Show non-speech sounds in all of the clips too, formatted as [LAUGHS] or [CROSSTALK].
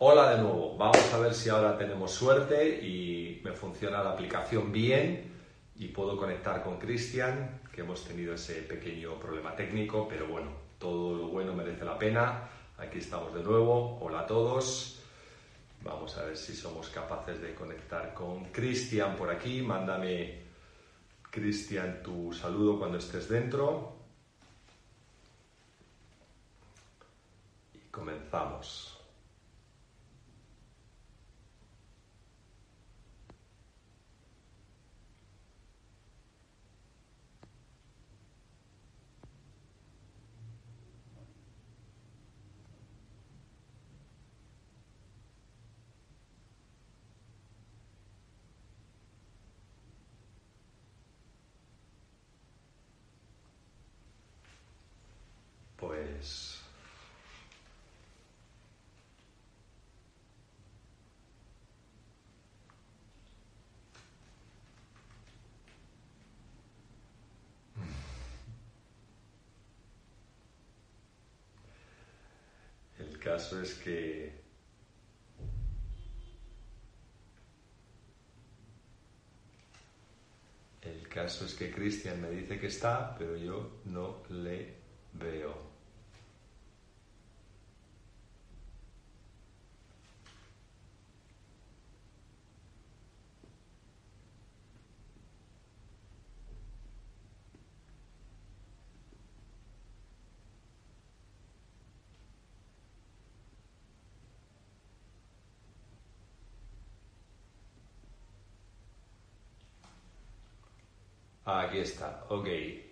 Hola de nuevo, vamos a ver si ahora tenemos suerte y me funciona la aplicación bien y puedo conectar con Cristian, que hemos tenido ese pequeño problema técnico, pero bueno, todo lo bueno merece la pena. Aquí estamos de nuevo, hola a todos. Vamos a ver si somos capaces de conectar con Cristian por aquí. Mándame, Cristian, tu saludo cuando estés dentro. Y comenzamos. Pues el caso es que el caso es que Cristian me dice que está, pero yo no le veo. Ah, aquí está, ok. Eh,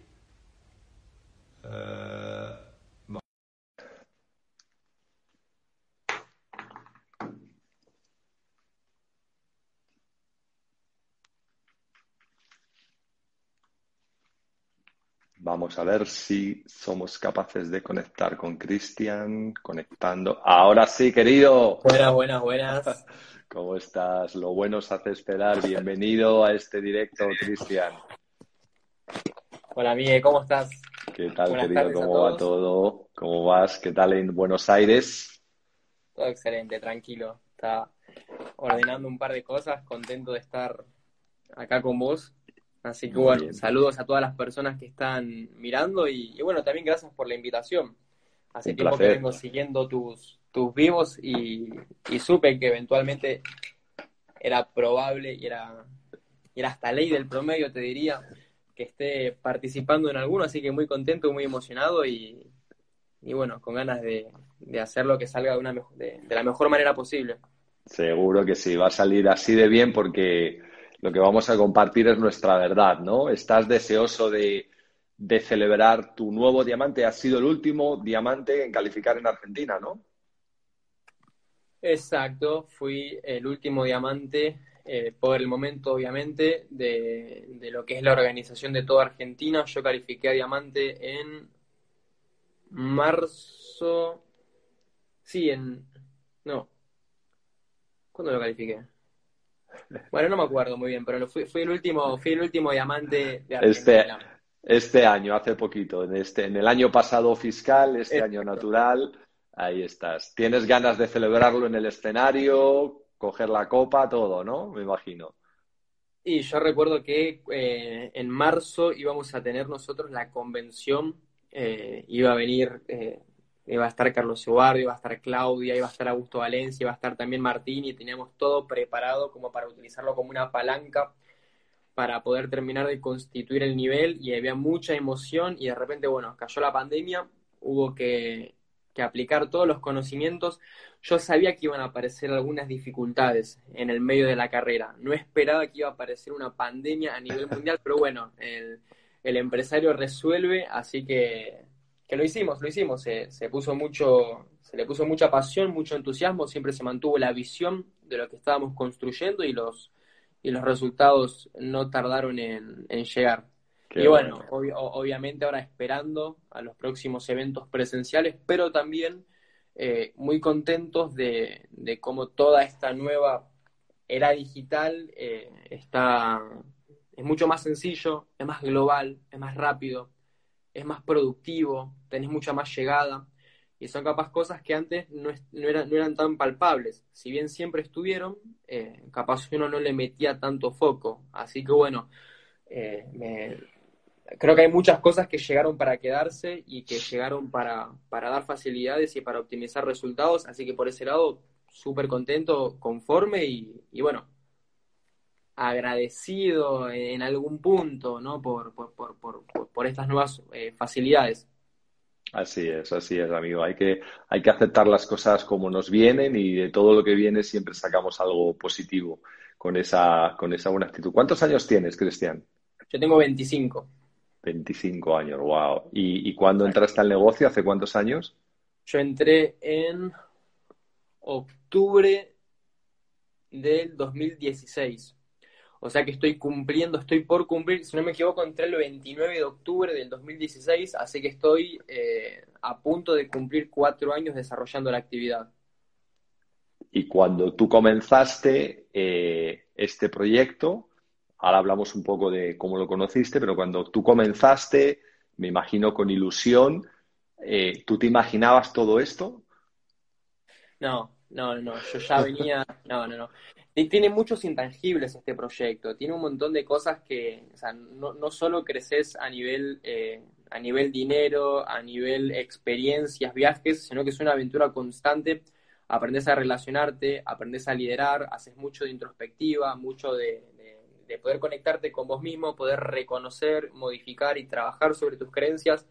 va- Vamos a ver si somos capaces de conectar con Cristian. Conectando. Ahora sí, querido. Buenas, buenas, buenas. [LAUGHS] ¿Cómo estás? Lo bueno se hace esperar. Bienvenido a este directo, Cristian. Hola, Miguel, ¿cómo estás? ¿Qué tal, Buenas querido? ¿Cómo va todo? ¿Cómo vas? ¿Qué tal en Buenos Aires? Todo excelente, tranquilo. Estaba ordenando un par de cosas, contento de estar acá con vos. Así que Muy bueno, bien. saludos a todas las personas que están mirando y, y bueno, también gracias por la invitación. Hace Un tiempo que vengo siguiendo tus, tus vivos y, y supe que eventualmente era probable y era, y era hasta ley del promedio, te diría, que esté participando en alguno, así que muy contento, muy emocionado y, y bueno, con ganas de, de hacerlo que salga de, una, de la mejor manera posible. Seguro que sí, va a salir así de bien porque lo que vamos a compartir es nuestra verdad, ¿no? Estás deseoso de, de celebrar tu nuevo diamante. Has sido el último diamante en calificar en Argentina, ¿no? Exacto, fui el último diamante eh, por el momento, obviamente, de, de lo que es la organización de toda Argentina. Yo califiqué a diamante en marzo, sí, en, no, ¿cuándo lo califiqué? [LAUGHS] Bueno, no me acuerdo muy bien, pero fui, fui el último, fui el último diamante de Este, Argentina. este año, hace poquito, en este, en el año pasado fiscal, este año natural, ahí estás. ¿Tienes ganas de celebrarlo en el escenario, coger la copa, todo, ¿no? Me imagino. Y yo recuerdo que eh, en marzo íbamos a tener nosotros la convención, eh, iba a venir, eh, iba a estar Carlos Eduardo, iba a estar Claudia, iba a estar Augusto Valencia, iba a estar también Martín y teníamos todo preparado como para utilizarlo como una palanca para poder terminar de constituir el nivel y había mucha emoción y de repente, bueno, cayó la pandemia, hubo que, que aplicar todos los conocimientos. Yo sabía que iban a aparecer algunas dificultades en el medio de la carrera. No esperaba que iba a aparecer una pandemia a nivel mundial, pero bueno, el, empresario resuelve, así que, que lo hicimos, lo hicimos. Se, puso mucho, se le puso mucha pasión, mucho entusiasmo, siempre se mantuvo la visión de lo que estábamos construyendo y los, y los resultados no tardaron en llegar. Qué Y bueno, obviamente ahora esperando a los próximos eventos presenciales, pero también eh, muy contentos de, de cómo toda esta nueva era digital eh, está, es mucho más sencillo, es más global, es más rápido, es más productivo, tenés mucha más llegada. y son capaz cosas que antes no, eran, no eran, tan palpables. Si bien siempre estuvieron, eh, capaz uno no le metía tanto foco. Así que bueno, eh, creo que hay muchas cosas que llegaron para quedarse y que llegaron para, para dar facilidades y para optimizar resultados. Así que por ese lado, súper contento, conforme y, y, bueno, agradecido en algún punto ¿no? por, por, por, por estas nuevas eh, facilidades. Así es, así es, amigo. Hay que, hay que aceptar las cosas como nos vienen y de todo lo que viene siempre sacamos algo positivo con esa, con esa buena actitud. ¿Cuántos años tienes, Cristian? Yo tengo 25. 25 años, wow. ¿Y, y cuándo entraste al negocio? ¿Hace cuántos años? Yo entré en octubre del 2016. O sea que estoy cumpliendo, estoy por cumplir, si no me equivoco, entré el 29 de octubre del 2016, así que estoy eh, a punto de cumplir cuatro años desarrollando la actividad. Y cuando tú comenzaste eh, este proyecto, ahora hablamos un poco de cómo lo conociste, pero cuando tú comenzaste, me imagino con ilusión, eh, ¿tú te imaginabas todo esto? No, no, no, yo ya venía, [LAUGHS] no, no, no tiene muchos intangibles este proyecto, tiene un montón de cosas que, o sea, no, no solo creces a nivel, eh, a nivel dinero, a nivel experiencias, viajes, sino que es una aventura constante, aprendes a relacionarte, aprendes a liderar, haces mucho de introspectiva, mucho de, de poder conectarte con vos mismo, poder reconocer, modificar y trabajar sobre tus creencias,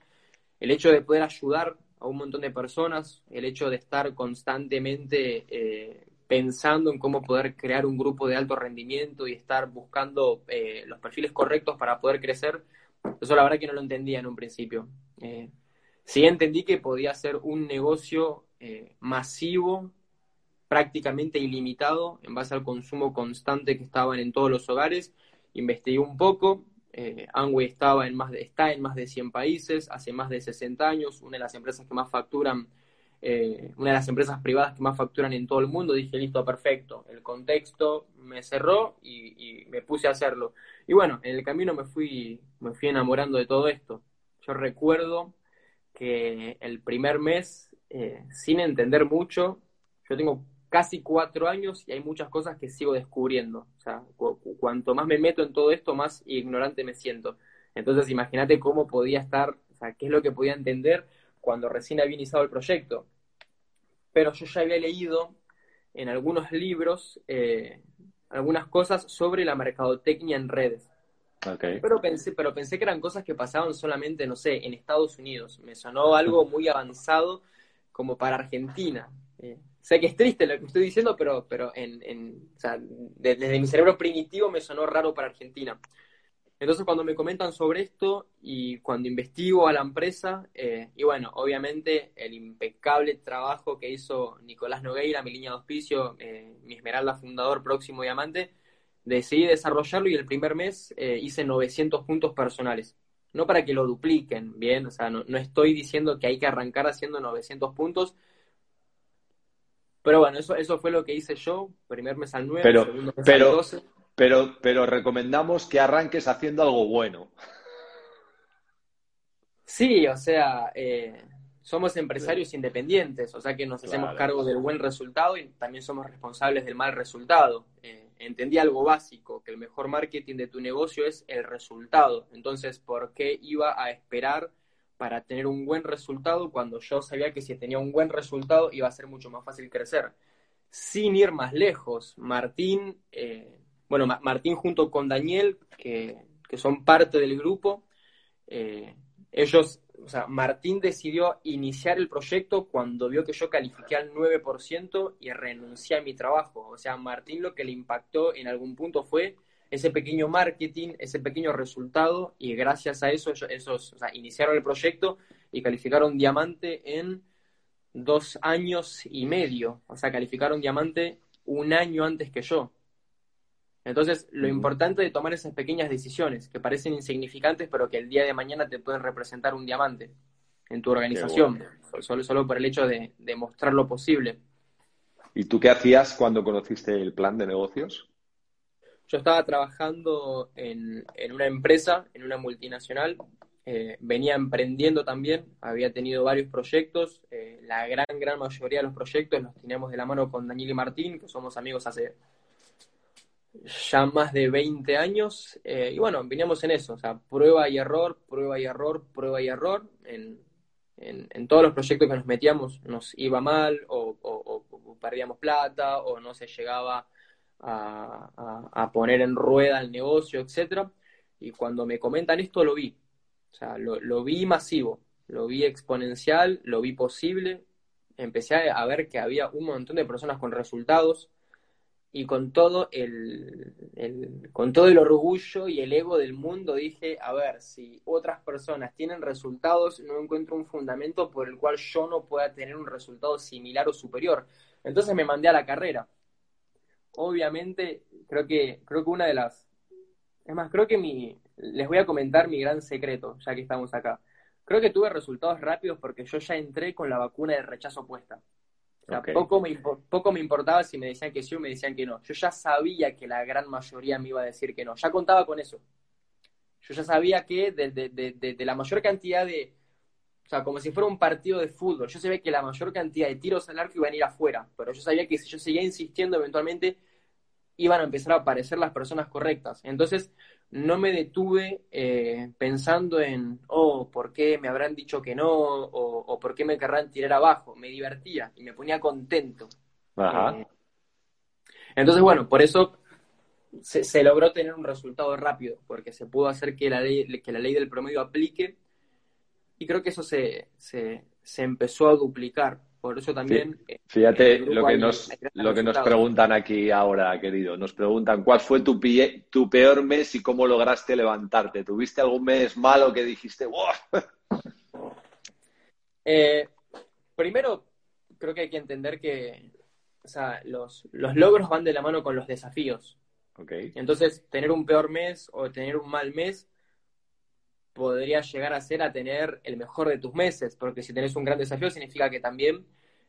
el hecho de poder ayudar a un montón de personas, el hecho de estar constantemente eh, pensando en cómo poder crear un grupo de alto rendimiento y estar buscando eh, los perfiles correctos para poder crecer, eso la verdad que no lo entendía en un principio. Eh, sí entendí que podía ser un negocio eh, masivo, prácticamente ilimitado, en base al consumo constante que estaban en todos los hogares. Investigué un poco, eh, estaba en más de, está en más de 100 países, hace más de 60 años, una de las empresas que más facturan eh, una de las empresas privadas que más facturan en todo el mundo, dije, listo, perfecto. El contexto me cerró y, me puse a hacerlo. Y bueno, en el camino me fui, me fui enamorando de todo esto. Yo recuerdo que el primer mes, eh, sin entender mucho, yo tengo casi cuatro años y hay muchas cosas que sigo descubriendo. O sea, cuanto más me meto en todo esto, más ignorante me siento. Entonces, imagínate cómo podía estar, o sea, qué es lo que podía entender cuando recién había iniciado el proyecto pero yo ya había leído en algunos libros eh, algunas cosas sobre la mercadotecnia en redes. Pero, pensé, pero pensé que eran cosas que pasaban solamente, no sé, en Estados Unidos. Me sonó algo muy avanzado como para Argentina. Eh, sé que es triste lo que estoy diciendo, pero, pero en, en o sea, desde mi cerebro primitivo me sonó raro para Argentina. Entonces cuando me comentan sobre esto y cuando investigo a la empresa, eh, y bueno, obviamente el impecable trabajo que hizo Nicolás Nogueira, mi línea de auspicio, eh, mi Esmeralda fundador, próximo diamante, decidí desarrollarlo y el primer mes eh, hice 900 puntos personales. No para que lo dupliquen, bien, o sea, no, estoy diciendo que hay que arrancar haciendo 900 puntos, pero bueno, eso, eso fue lo que hice yo, primer mes al 9, segundo mes al 12 pero, pero recomendamos que arranques haciendo algo bueno. Sí, o sea, eh, somos empresarios independientes, o sea que nos hacemos cargo del buen resultado y también somos responsables del mal resultado. Eh, entendí algo básico, que el mejor marketing de tu negocio es el resultado. Entonces, ¿por qué iba a esperar para tener un buen resultado cuando yo sabía que si tenía un buen resultado iba a ser mucho más fácil crecer? Sin ir más lejos, Martín eh, bueno, Martín junto con Daniel, que, son parte del grupo, eh, ellos, o sea, Martín decidió iniciar el proyecto cuando vio que yo califiqué al 9% y renuncié a mi trabajo. O sea, Martín lo que le impactó en algún punto fue ese pequeño marketing, ese pequeño resultado, y gracias a eso, ellos, o sea, iniciaron el proyecto y calificaron diamante en dos años y medio. O sea, calificaron diamante un año antes que yo. Entonces, lo importante de tomar esas pequeñas decisiones que parecen insignificantes, pero que el día de mañana te pueden representar un diamante en tu organización, solo, solo por el hecho de, mostrar lo posible. ¿Y tú qué hacías cuando conociste el plan de negocios? Yo estaba trabajando en, una empresa, en una multinacional, eh, venía emprendiendo también, había tenido varios proyectos, eh, la gran, gran mayoría de los proyectos los teníamos de la mano con Daniel y Martín, que somos amigos hace ya más de 20 años, eh, y bueno, veníamos en eso, o sea, prueba y error, prueba y error, prueba y error, en, en, todos los proyectos que nos metíamos nos iba mal o, perdíamos plata o no se llegaba a, poner en rueda el negocio, etcétera. Y cuando me comentan esto lo vi, o sea, lo, vi masivo, lo vi exponencial, lo vi posible, empecé a ver que había un montón de personas con resultados, y con todo el, con todo el orgullo y el ego del mundo dije, a ver, si otras personas tienen resultados, no encuentro un fundamento por el cual yo no pueda tener un resultado similar o superior. Entonces me mandé a la carrera. Obviamente, creo que, creo que una de las... Es más, creo que mi... Les voy a comentar mi gran secreto, ya que estamos acá. Creo que tuve resultados rápidos porque yo ya entré con la vacuna de rechazo puesta poco, me, poco me importaba si me decían que sí o me decían que no. Yo ya sabía que la gran mayoría me iba a decir que no. Ya contaba con eso. Yo ya sabía que de, de, la mayor cantidad de... O sea, como si fuera un partido de fútbol. Yo sabía que la mayor cantidad de tiros al arco iban a ir afuera. Pero yo sabía que si yo seguía insistiendo, eventualmente iban a empezar a aparecer las personas correctas. Entonces, no me detuve eh, pensando en, oh, ¿por qué me habrán dicho que no? O, ¿por qué me querrán tirar abajo? Me divertía y me ponía contento. Eh, entonces, bueno, por eso se, logró tener un resultado rápido, porque se pudo hacer que la ley, que la ley del promedio aplique y creo que eso se, se, se empezó a duplicar. Por eso también. Eh, fíjate lo que, nos, lo que nos preguntan aquí ahora, querido. Nos preguntan cuál fue tu, tu peor mes y cómo lograste levantarte. ¿Tuviste algún mes malo que dijiste, [LAUGHS] eh, primero, creo que hay que entender que o sea, los, los logros van de la mano con los desafíos. Okay. Entonces, tener un peor mes o tener un mal mes podría llegar a ser a tener el mejor de tus meses, porque si tenés un gran desafío significa que también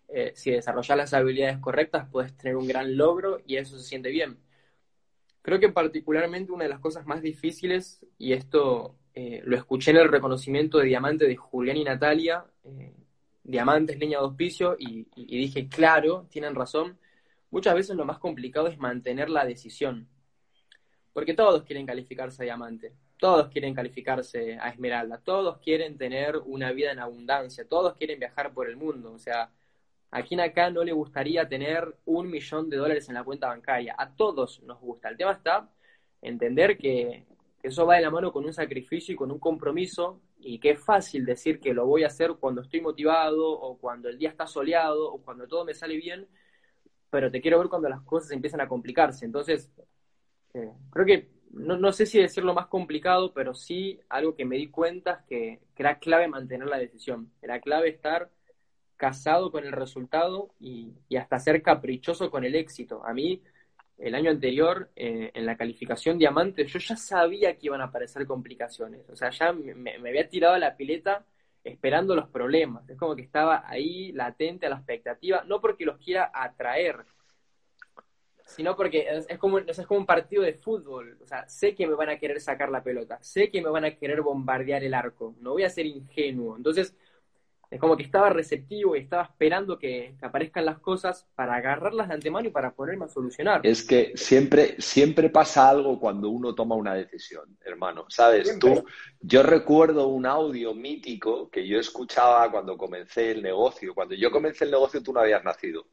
eh, si desarrollas las habilidades correctas puedes tener un gran logro y eso se siente bien. Creo que particularmente una de las cosas más difíciles, y esto eh, lo escuché en el reconocimiento de diamante de Julián y Natalia, eh, diamantes, leña de auspicio, y, y dije, claro, tienen razón, muchas veces lo más complicado es mantener la decisión, porque todos quieren calificarse a diamante, todos quieren calificarse a Esmeralda, todos quieren tener una vida en abundancia, todos quieren viajar por el mundo. O sea, a quien acá no le gustaría tener un millón de dólares en la cuenta bancaria. A todos nos gusta. El tema está entender que eso va de la mano con un sacrificio y con un compromiso y que es fácil decir que lo voy a hacer cuando estoy motivado o cuando el día está soleado o cuando todo me sale bien, pero te quiero ver cuando las cosas empiezan a complicarse. Entonces, eh, creo que no, no, sé si decirlo más complicado, pero sí algo que me di cuenta es que, era clave mantener la decisión. Era clave estar casado con el resultado y, hasta ser caprichoso con el éxito. A mí, el año anterior, eh, en la calificación diamante, yo ya sabía que iban a aparecer complicaciones. O sea, ya me, me había tirado a la pileta esperando los problemas. Es como que estaba ahí latente a la expectativa, no porque los quiera atraer, sino porque es, como, es como un partido de fútbol. O sea, sé que me van a querer sacar la pelota, sé que me van a querer bombardear el arco, no voy a ser ingenuo. Entonces, es como que estaba receptivo y estaba esperando que, aparezcan las cosas para agarrarlas de antemano y para ponerme a solucionar. Es que siempre, siempre pasa algo cuando uno toma una decisión, hermano. ¿Sabes? Tú, yo recuerdo un audio mítico que yo escuchaba cuando comencé el negocio. Cuando yo comencé el negocio, tú no habías nacido.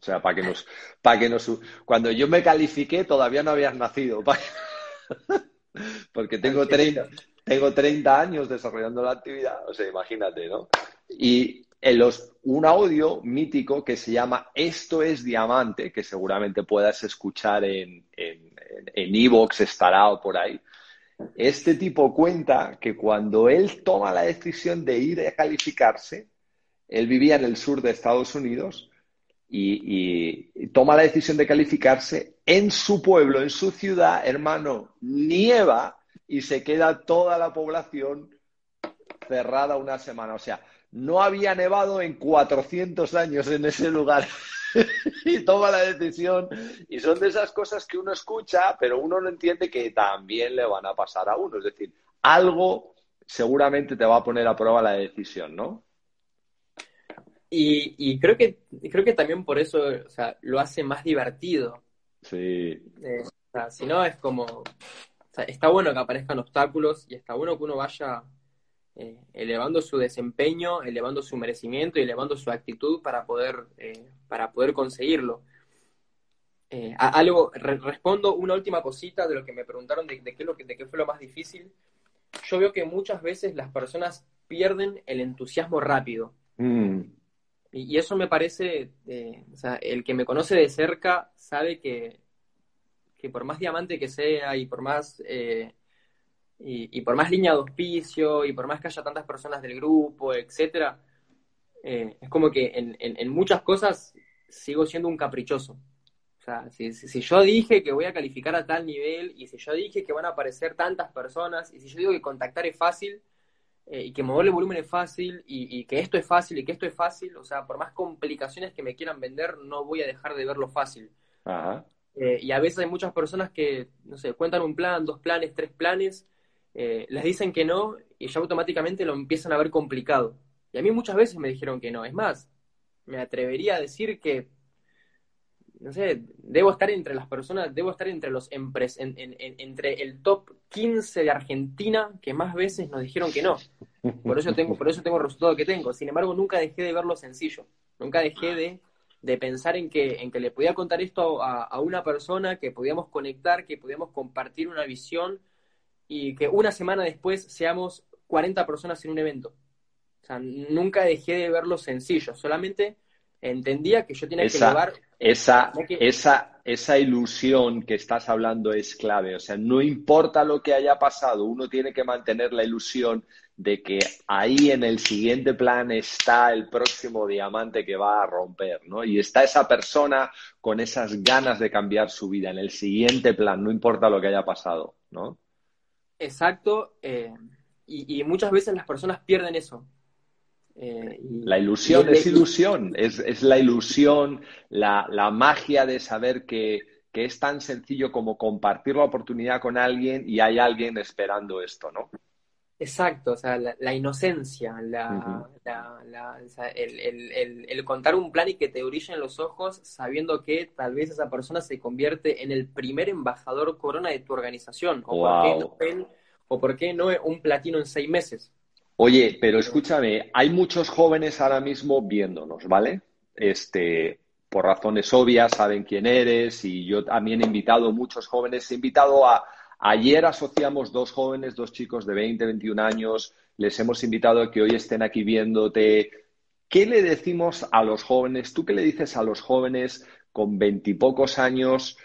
O sea, para que nos, para que nos, cuando yo me califiqué todavía no habías nacido, [LAUGHS] porque tengo 30, tengo 30 años desarrollando la actividad, o sea, imagínate, ¿no? Y en los, un audio mítico que se llama Esto es Diamante, que seguramente puedas escuchar en Evox, en, en estará o por ahí. Este tipo cuenta que cuando él toma la decisión de ir a calificarse, él vivía en el sur de Estados Unidos, y, toma la decisión de calificarse en su pueblo, en su ciudad, hermano, nieva y se queda toda la población cerrada una semana. O sea, no había nevado en 400 años en ese lugar. [LAUGHS] y toma la decisión. Y son de esas cosas que uno escucha, pero uno no entiende que también le van a pasar a uno. Es decir, algo seguramente te va a poner a prueba la decisión, ¿no? Y, creo que creo que también por eso o sea, lo hace más divertido. Sí. Eh, o sea, si no es como, o sea, está bueno que aparezcan obstáculos y está bueno que uno vaya eh, elevando su desempeño, elevando su merecimiento y elevando su actitud para poder, eh, para poder conseguirlo. algo, respondo una última cosita de lo que me preguntaron de, qué lo que, de qué fue lo más difícil. Yo veo que muchas veces las personas pierden el entusiasmo rápido. Mm. Y, eso me parece, eh, o sea, el que me conoce de cerca sabe que, que por más diamante que sea y por más eh, y, por más línea de auspicio y por más que haya tantas personas del grupo, etcétera, eh, es como que en, en, muchas cosas sigo siendo un caprichoso. O sea, si, si, yo dije que voy a calificar a tal nivel y si yo dije que van a aparecer tantas personas y si yo digo que contactar es fácil, eh, y que moverle volumen es fácil y, que esto es fácil y que esto es fácil, o sea, por más complicaciones que me quieran vender, no voy a dejar de verlo fácil. Eh, y a veces hay muchas personas que, no sé, cuentan un plan, dos planes, tres planes, eh, les dicen que no y ya automáticamente lo empiezan a ver complicado. Y a mí muchas veces me dijeron que no. Es más, me atrevería a decir que no sé, debo estar entre las personas, debo estar entre los entre el top 15 de Argentina que más veces nos dijeron que no. Por eso tengo, por eso tengo el resultado que tengo. Sin embargo, nunca dejé de verlo sencillo. Nunca dejé de, de pensar en que, en que le podía contar esto a, a, una persona, que podíamos conectar, que podíamos compartir una visión y que una semana después seamos 40 personas en un evento. O sea, nunca dejé de verlo sencillo. Solamente entendía que yo tenía que llevar... Esa, esa, esa ilusión que estás hablando es clave. O sea, no importa lo que haya pasado, uno tiene que mantener la ilusión de que ahí en el siguiente plan está el próximo diamante que va a romper, ¿no? Y está esa persona con esas ganas de cambiar su vida en el siguiente plan, no importa lo que haya pasado, ¿no? Exacto. Eh, y, y muchas veces las personas pierden eso. Eh, la ilusión es ilusión, es, la ilusión, la, magia de saber que, es tan sencillo como compartir la oportunidad con alguien y hay alguien esperando esto, ¿no? Exacto, o sea, la, inocencia, el, contar un plan y que te brillen los ojos sabiendo que tal vez esa persona se convierte en el primer embajador corona de tu organización, o, por, qué no, o por qué no un platino en seis meses. Oye, pero escúchame, hay muchos jóvenes ahora mismo viéndonos, ¿vale? Este, por razones obvias, saben quién eres y yo también he invitado muchos jóvenes. He invitado a, ayer asociamos dos jóvenes, dos chicos de 20, 21 años, les hemos invitado a que hoy estén aquí viéndote. ¿Qué le decimos a los jóvenes? ¿Tú qué le dices a los jóvenes con veintipocos años?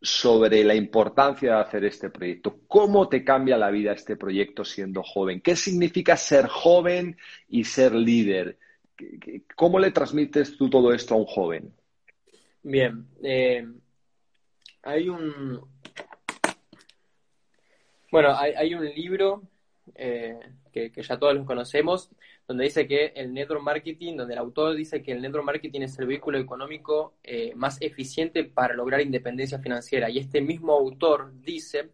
Sobre la importancia de hacer este proyecto. ¿Cómo te cambia la vida este proyecto siendo joven? ¿Qué significa ser joven y ser líder? ¿Cómo le transmites tú todo esto a un joven? Bien, eh, hay un... Bueno, hay, un libro eh, que, que, ya todos los conocemos, donde dice que el network marketing, donde el autor dice que el network marketing es el vehículo económico eh, más eficiente para lograr independencia financiera. Y este mismo autor dice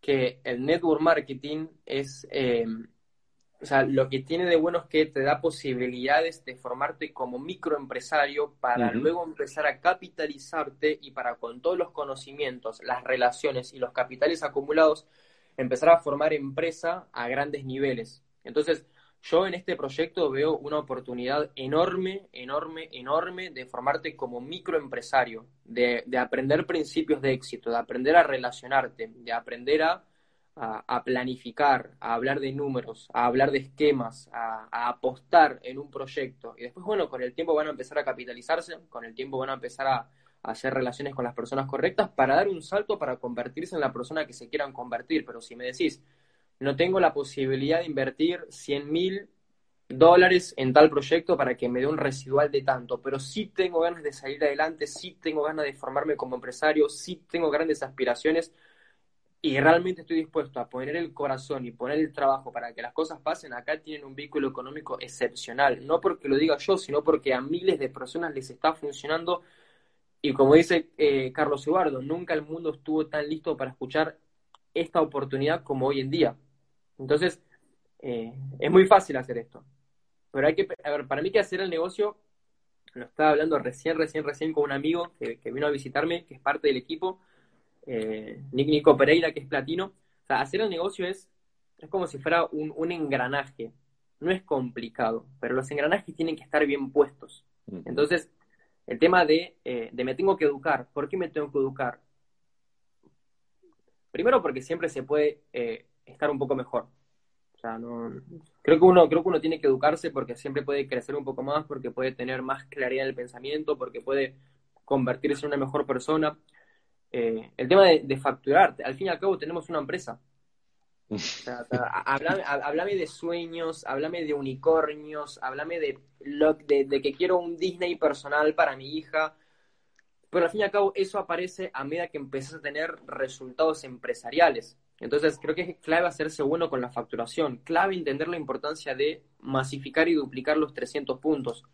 que el network marketing es, eh, o sea, lo que tiene de bueno es que te da posibilidades de formarte como microempresario para luego empezar a capitalizarte y para con todos los conocimientos, las relaciones y los capitales acumulados, empezar a formar empresa a grandes niveles. Entonces, yo en este proyecto veo una oportunidad enorme, enorme, enorme de formarte como microempresario, de, de aprender principios de éxito, de aprender a relacionarte, de aprender a, a, planificar, a hablar de números, a hablar de esquemas, a, apostar en un proyecto. Y después, bueno, con el tiempo van a empezar a capitalizarse, con el tiempo van a empezar a, a hacer relaciones con las personas correctas para dar un salto para convertirse en la persona que se quieran convertir. Pero si me decís, no tengo la posibilidad de invertir 100 mil dólares en tal proyecto para que me dé un residual de tanto, pero sí tengo ganas de salir adelante, sí tengo ganas de formarme como empresario, sí tengo grandes aspiraciones y realmente estoy dispuesto a poner el corazón y poner el trabajo para que las cosas pasen, acá tienen un vehículo económico excepcional, no porque lo diga yo, sino porque a miles de personas les está funcionando y como dice eh, Carlos Eduardo, nunca el mundo estuvo tan listo para escuchar esta oportunidad como hoy en día. Entonces, eh, es muy fácil hacer esto. Pero hay que, a ver, para mí que hacer el negocio, lo estaba hablando recién, recién, recién con un amigo que, vino a visitarme, que es parte del equipo, eh, Nico Pereira, que es platino. O sea, hacer el negocio es, es como si fuera un, un engranaje. No es complicado, pero los engranajes tienen que estar bien puestos. Entonces, el tema de, eh, de me tengo que educar. ¿Por qué me tengo que educar? Primero porque siempre se puede eh, estar un poco mejor. O sea, no, creo, que uno, creo que uno tiene que educarse porque siempre puede crecer un poco más, porque puede tener más claridad en el pensamiento, porque puede convertirse en una mejor persona. Eh, el tema de, de, facturar, al fin y al cabo tenemos una empresa. O sea, [LAUGHS] háblame, de sueños, háblame de unicornios, háblame de, de, de, que quiero un Disney personal para mi hija. Pero al fin y al cabo eso aparece a medida que empiezas a tener resultados empresariales. Entonces creo que es clave hacerse bueno con la facturación, clave entender la importancia de masificar y duplicar los 300 puntos,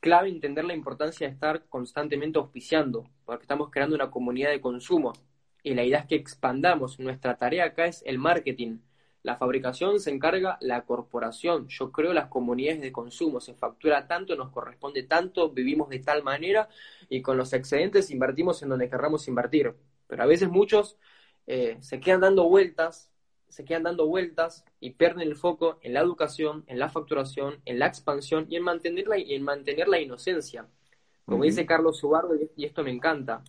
clave entender la importancia de estar constantemente auspiciando, porque estamos creando una comunidad de consumo y la idea es que expandamos. Nuestra tarea acá es el marketing. La fabricación se encarga la corporación. Yo creo las comunidades de consumo. Se factura tanto, nos corresponde tanto, vivimos de tal manera y con los excedentes invertimos en donde querramos invertir. Pero a veces muchos eh, se quedan dando vueltas, se quedan dando vueltas y pierden el foco en la educación, en la facturación, en la expansión y en mantener la, en mantener la inocencia. Como dice Carlos Subardo, y esto me encanta,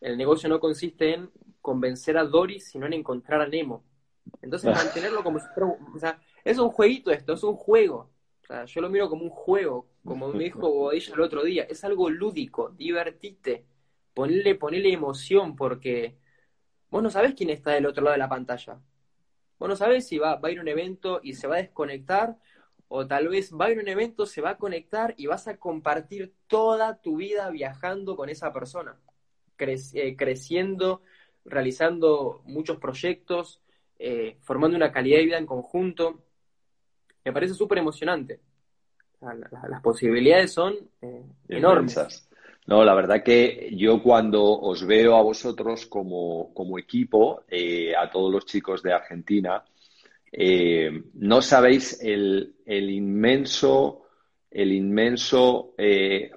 el negocio no consiste en convencer a Dory, sino en encontrar a Nemo. Entonces, mantenerlo como si fuera. O sea, es un jueguito esto, es un juego. O sea, yo lo miro como un juego, como me dijo ella el otro día. Es algo lúdico, divertite. Ponle, ponele emoción, porque vos no sabés quién está del otro lado de la pantalla. Vos no sabés si va, va a ir a un evento y se va a desconectar, o tal vez va a ir a un evento, se va a conectar y vas a compartir toda tu vida viajando con esa persona, eh, creciendo, realizando muchos proyectos, eh, formando una calidad de vida en conjunto. Me parece súper emocionante. las posibilidades son eh, enormes. No, la verdad que yo cuando os veo a vosotros como, equipo, eh, a todos los chicos de Argentina, no sabéis el, el inmenso, el inmenso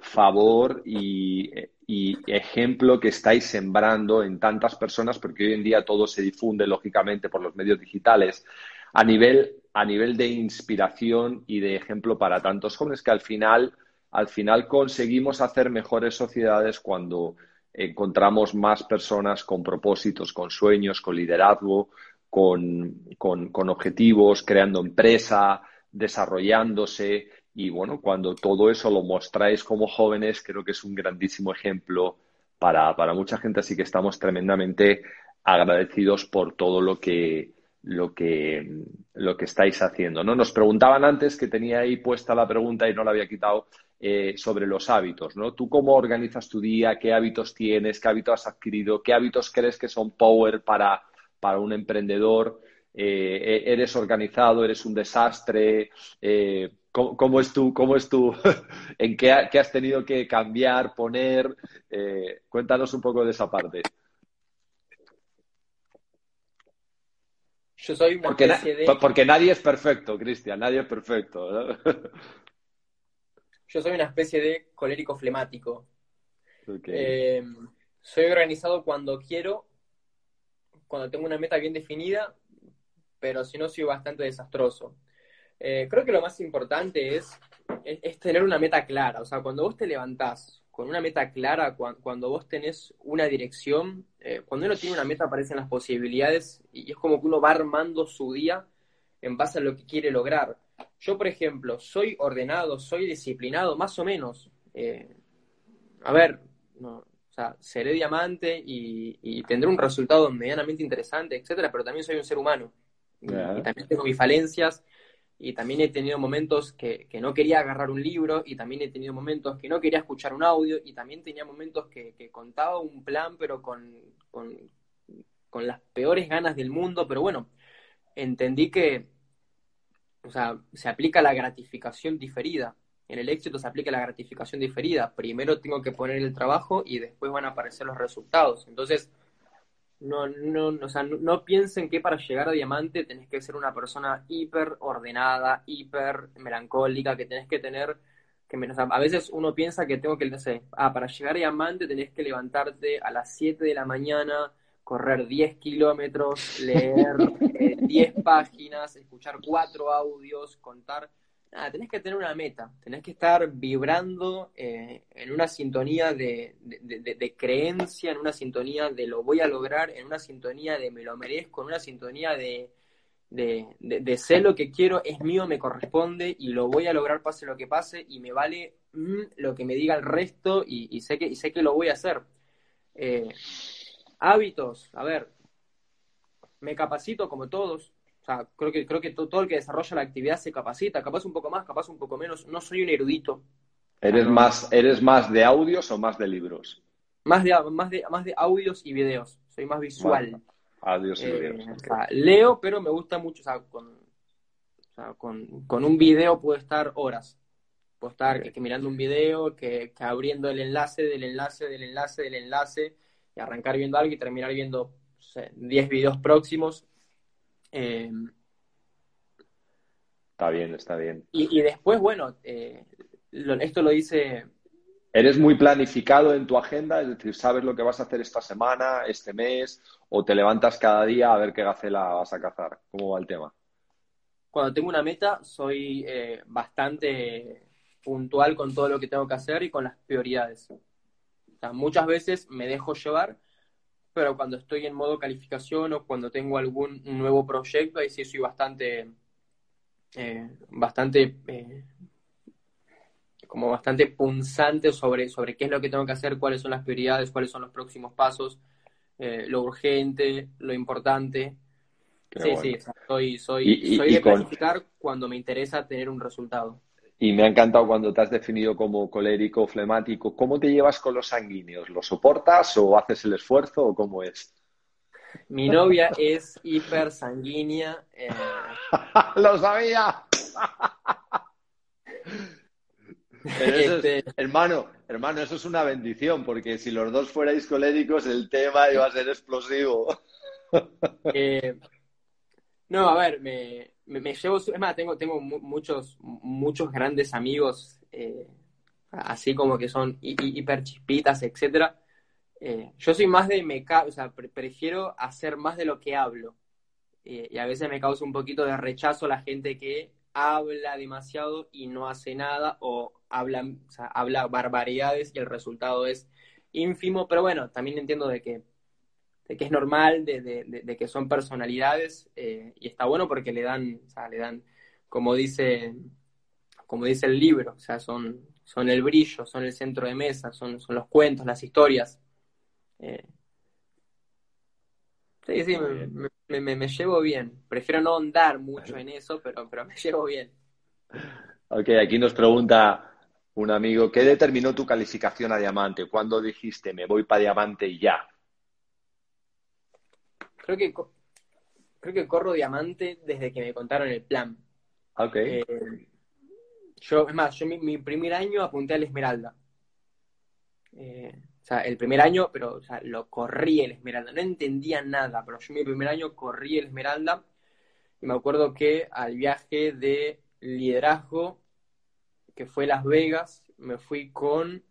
favor y y ejemplo que estáis sembrando en tantas personas, porque hoy en día todo se difunde lógicamente por los medios digitales, a nivel, a nivel de inspiración y de ejemplo para tantos jóvenes que al final, al final conseguimos hacer mejores sociedades cuando encontramos más personas con propósitos, con sueños, con liderazgo, con, con objetivos, creando empresa, desarrollándose y bueno, cuando todo eso lo mostráis como jóvenes, creo que es un grandísimo ejemplo para, mucha gente, así que estamos tremendamente agradecidos por todo lo que, lo que, lo que estáis haciendo. ¿no? Nos preguntaban antes, que tenía ahí puesta la pregunta y no la había quitado, eh, sobre los hábitos. ¿no? ¿Tú cómo organizas tu día? ¿Qué hábitos tienes? ¿Qué hábitos has adquirido? ¿Qué hábitos crees que son power para, para un emprendedor? Eh, ¿Eres organizado? ¿Eres un desastre? Eh, ¿Cómo, es tú? ¿Cómo es tú? [LAUGHS] ¿En qué, has tenido que cambiar, poner? Eh, cuéntanos un poco de esa parte. Yo soy una porque, especie de... porque nadie es perfecto, Cristian, nadie es perfecto. [LAUGHS] Yo soy una especie de colérico flemático. Eh, soy organizado cuando quiero, cuando tengo una meta bien definida, pero si no, soy bastante desastroso. Eh, creo que lo más importante es, es, tener una meta clara. O sea, cuando vos te levantás con una meta clara, cuando, vos tenés una dirección, eh, cuando uno tiene una meta aparecen las posibilidades y es como que uno va armando su día en base a lo que quiere lograr. Yo, por ejemplo, soy ordenado, soy disciplinado, más o menos. Eh, a ver, o sea, seré diamante y, tendré un resultado medianamente interesante, etcétera, pero también soy un ser humano. y también tengo mis falencias y también he tenido momentos que, no quería agarrar un libro y también he tenido momentos que no quería escuchar un audio y también tenía momentos que, contaba un plan pero con, con, las peores ganas del mundo, pero bueno, entendí que, o sea, se aplica la gratificación diferida. En el éxito se aplica la gratificación diferida. Primero tengo que poner el trabajo y después van a aparecer los resultados. Entonces, No, no, o sea, no, piensen que para llegar a diamante tenés que ser una persona hiper ordenada, hiper melancólica, que tenés que tener, que a veces uno piensa que tengo que, no sé, ah, para llegar a diamante tenés que levantarte a las 7 de la mañana, correr 10 kilómetros, leer 10 [LAUGHS] eh, páginas, escuchar cuatro audios, contar nada, tenés que tener una meta, tenés que estar vibrando eh, en una sintonía de, creencia, en una sintonía de lo voy a lograr, en una sintonía de me lo merezco, en una sintonía de, de, sé lo que quiero, es mío, me corresponde y lo voy a lograr pase lo que pase y me vale mm, lo que me diga el resto y, sé, que, y sé que lo voy a hacer. Eh, hábitos, a ver, me capacito como todos, o sea, creo que, creo que todo, el que desarrolla la actividad se capacita, capaz un poco más, capaz un poco menos. No soy un erudito. ¿Eres, más, ¿eres más de audios o más de libros? Más de, más de, más de audios y videos. Soy más visual. audios y eh, videos. leo, pero me gusta mucho. O sea, con, con, un video puedo estar horas. Puedo estar que, mirando un video, que, abriendo el enlace del enlace del enlace del enlace y arrancar viendo algo y terminar viendo 10 videos próximos Em, está bien, está bien. Y, después, bueno, eh, esto lo dice... ¿Eres muy planificado en tu agenda? Es decir, ¿sabes lo que vas a hacer esta semana, este mes? ¿O te levantas cada día a ver qué gacela vas a cazar? ¿Cómo va el tema? Cuando tengo una meta, soy eh, bastante puntual con todo lo que tengo que hacer y con las prioridades. Muchas veces me dejo llevar pero cuando estoy en modo calificación o cuando tengo algún nuevo proyecto, ahí sí soy bastante, eh, bastante, eh, como bastante punzante sobre, sobre qué es lo que tengo que hacer, cuáles son las prioridades, cuáles son los próximos pasos, eh, lo urgente, lo importante. sí, sí, soy, soy, soy de planificar cuando me interesa tener un resultado. Y me ha encantado cuando te has definido como colérico, flemático. ¿Cómo te llevas con los sanguíneos? ¿Lo soportas o haces el esfuerzo o cómo es? Mi novia es hiper sanguínea. Eh. [LAUGHS] ¡Lo sabía! Este hermano, hermano, eso es una bendición, porque si los dos fuerais coléricos, el tema iba a ser explosivo. Eh, no, a ver, me, me, llevo, es más, tengo, tengo muchos, muchos grandes amigos, eh, así como que son hiper chispitas, etcétera. Eh, yo soy más de, me, o sea, prefiero hacer más de lo que hablo. Eh, y a veces me causa un poquito de rechazo la gente que habla demasiado y no hace nada o habla, habla barbaridades y el resultado es ínfimo, pero bueno, también entiendo de que de que es normal, de, que son personalidades, eh, y está bueno porque le dan, o sea, le dan, como dice, como dice el libro, o sea, son, son el brillo, son el centro de mesa, son, son los cuentos, las historias. Eh, sí, sí, me, me, llevo bien. Prefiero no andar mucho en eso, pero, pero me llevo bien. Ok, aquí nos pregunta un amigo, ¿qué determinó tu calificación a diamante? ¿Cuándo dijiste me voy para diamante y ya? Creo que, creo que corro diamante desde que me contaron el plan. Ok. Eh, yo, es más, yo mi, primer año apunté al Esmeralda. Eh, o sea, el primer año, pero o sea, lo corrí el Esmeralda. No entendía nada, pero yo mi primer año corrí el Esmeralda. Y me acuerdo que al viaje de liderazgo, que fue Las Vegas, me fui con,